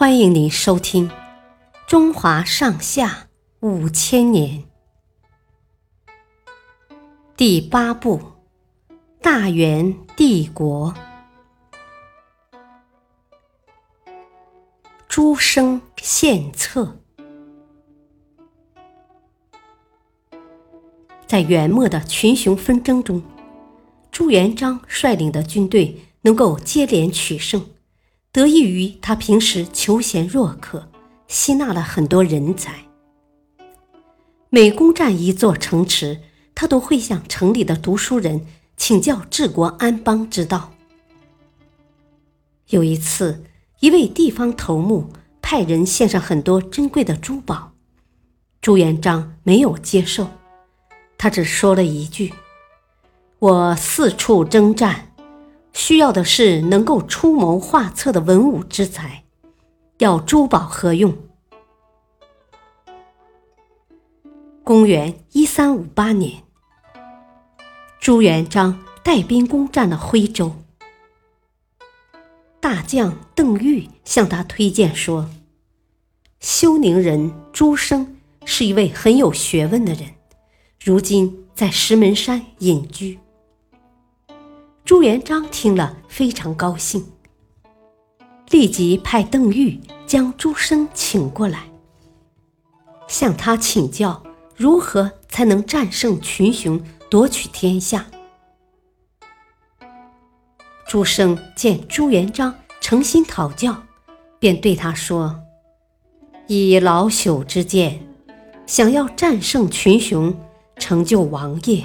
欢迎您收听《中华上下五千年》第八部《大元帝国》。诸生献策，在元末的群雄纷争中，朱元璋率领的军队能够接连取胜。得益于他平时求贤若渴，吸纳了很多人才。每攻占一座城池，他都会向城里的读书人请教治国安邦之道。有一次，一位地方头目派人献上很多珍贵的珠宝，朱元璋没有接受，他只说了一句：“我四处征战。”需要的是能够出谋划策的文武之才，要珠宝何用？公元一三五八年，朱元璋带兵攻占了徽州，大将邓愈向他推荐说：“休宁人朱生是一位很有学问的人，如今在石门山隐居。”朱元璋听了非常高兴，立即派邓愈将朱生请过来，向他请教如何才能战胜群雄，夺取天下。朱生见朱元璋诚心讨教，便对他说：“以老朽之见，想要战胜群雄，成就王业，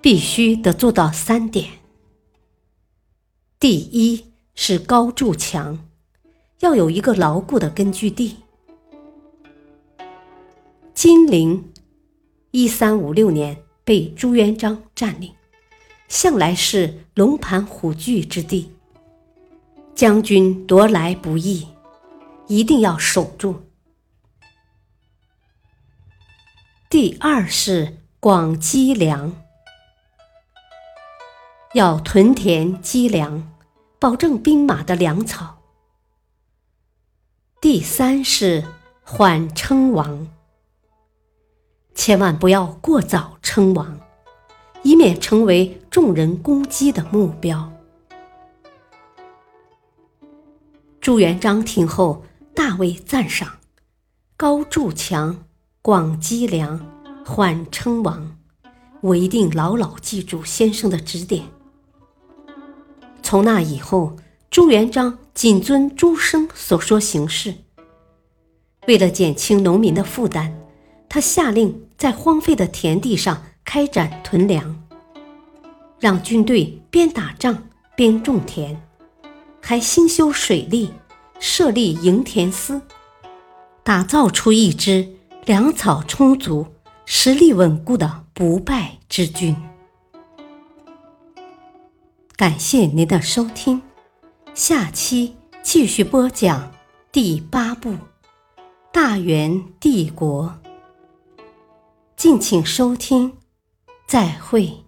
必须得做到三点。”第一是高筑墙，要有一个牢固的根据地。金陵，一三五六年被朱元璋占领，向来是龙盘虎踞之地，将军夺来不易，一定要守住。第二是广积粮。要屯田积粮，保证兵马的粮草。第三是缓称王，千万不要过早称王，以免成为众人攻击的目标。朱元璋听后大为赞赏，高筑墙，广积粮，缓称王，我一定牢牢记住先生的指点。从那以后，朱元璋谨遵朱生所说行事。为了减轻农民的负担，他下令在荒废的田地上开展屯粮，让军队边打仗边种田，还兴修水利，设立营田司，打造出一支粮草充足、实力稳固的不败之军。感谢您的收听，下期继续播讲第八部《大元帝国》，敬请收听，再会。